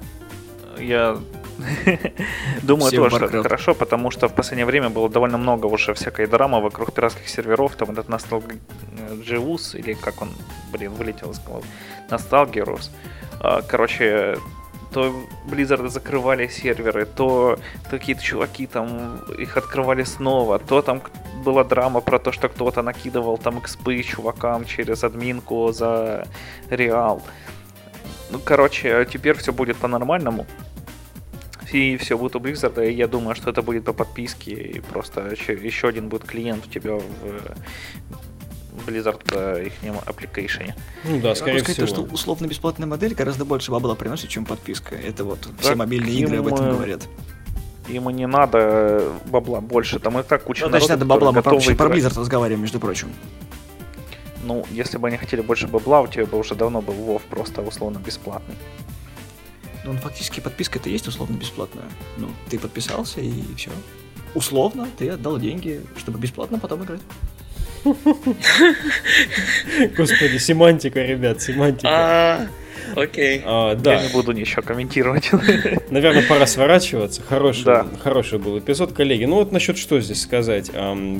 я [laughs] Думаю, тоже это хорошо, потому что в последнее время было довольно много уже всякой драмы вокруг пиратских серверов. Там этот Nostalgia Джиус, или как он, блин, вылетел из головы. Nostalgia а, Короче, то Blizzard закрывали серверы, то какие-то чуваки там их открывали снова, то там была драма про то, что кто-то накидывал там экспы чувакам через админку за реал. Ну, короче, теперь все будет по-нормальному. И все будет у Blizzard, и я думаю, что это будет по подписке, и просто еще один будет клиент у тебя в Blizzard э, их application. Ну да, скорее всего. что условно-бесплатная модель гораздо больше бабла приносит, чем подписка. Это вот так все мобильные игры об этом говорят. Ему не надо бабла больше, там и так куча ну, значит, надо бабла, мы про, про Blizzard разговариваем, между прочим. Ну, если бы они хотели больше бабла, у тебя бы уже давно был WoW просто условно бесплатный. Ну, фактически подписка это есть условно бесплатная. Ну, ты подписался и все. Условно ты отдал деньги, чтобы бесплатно потом играть. [laughs] Господи, семантика, ребят, семантика. А, окей. А, да. Я не буду ничего комментировать. [laughs] Наверное, пора сворачиваться. Хороший, да. хороший был эпизод, коллеги. Ну вот насчет что здесь сказать.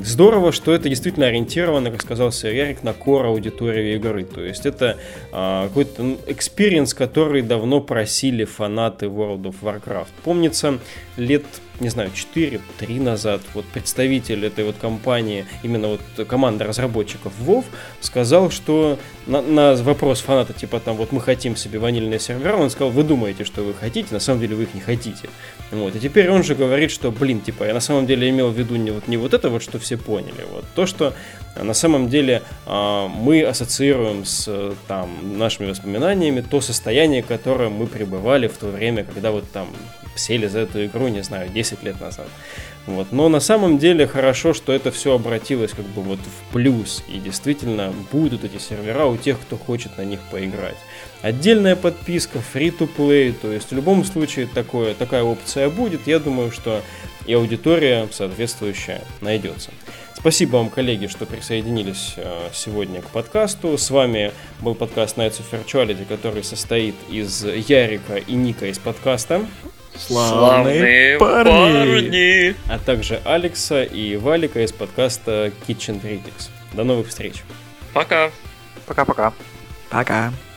Здорово, что это действительно ориентировано, как сказал Сэр Ярик, на core аудиторию игры. То есть это а, какой-то experience, который давно просили фанаты World of Warcraft. Помнится, лет не знаю, 4-3 назад вот представитель этой вот компании, именно вот команда разработчиков WoW, сказал, что на, на вопрос фаната, типа там, вот мы хотим себе ванильные сервера, он сказал, вы думаете, что вы хотите, на самом деле вы их не хотите. Вот. И теперь он же говорит, что, блин, типа, я на самом деле имел в виду не вот, не вот это вот, что все поняли, вот то, что на самом деле а, мы ассоциируем с там, нашими воспоминаниями то состояние, которое мы пребывали в то время, когда вот там сели за эту игру, не знаю, 10 лет назад. Вот. Но на самом деле хорошо, что это все обратилось как бы вот в плюс. И действительно будут эти сервера у тех, кто хочет на них поиграть. Отдельная подписка, free-to-play, то есть в любом случае такое, такая опция будет. Я думаю, что и аудитория соответствующая найдется. Спасибо вам, коллеги, что присоединились э, сегодня к подкасту. С вами был подкаст Nights of Virtuality, который состоит из Ярика и Ника из подкаста. Славные, парни. парни! А также Алекса и Валика из подкаста Kitchen Critics. До новых встреч. Пока. Пока-пока. Пока. -пока. Пока.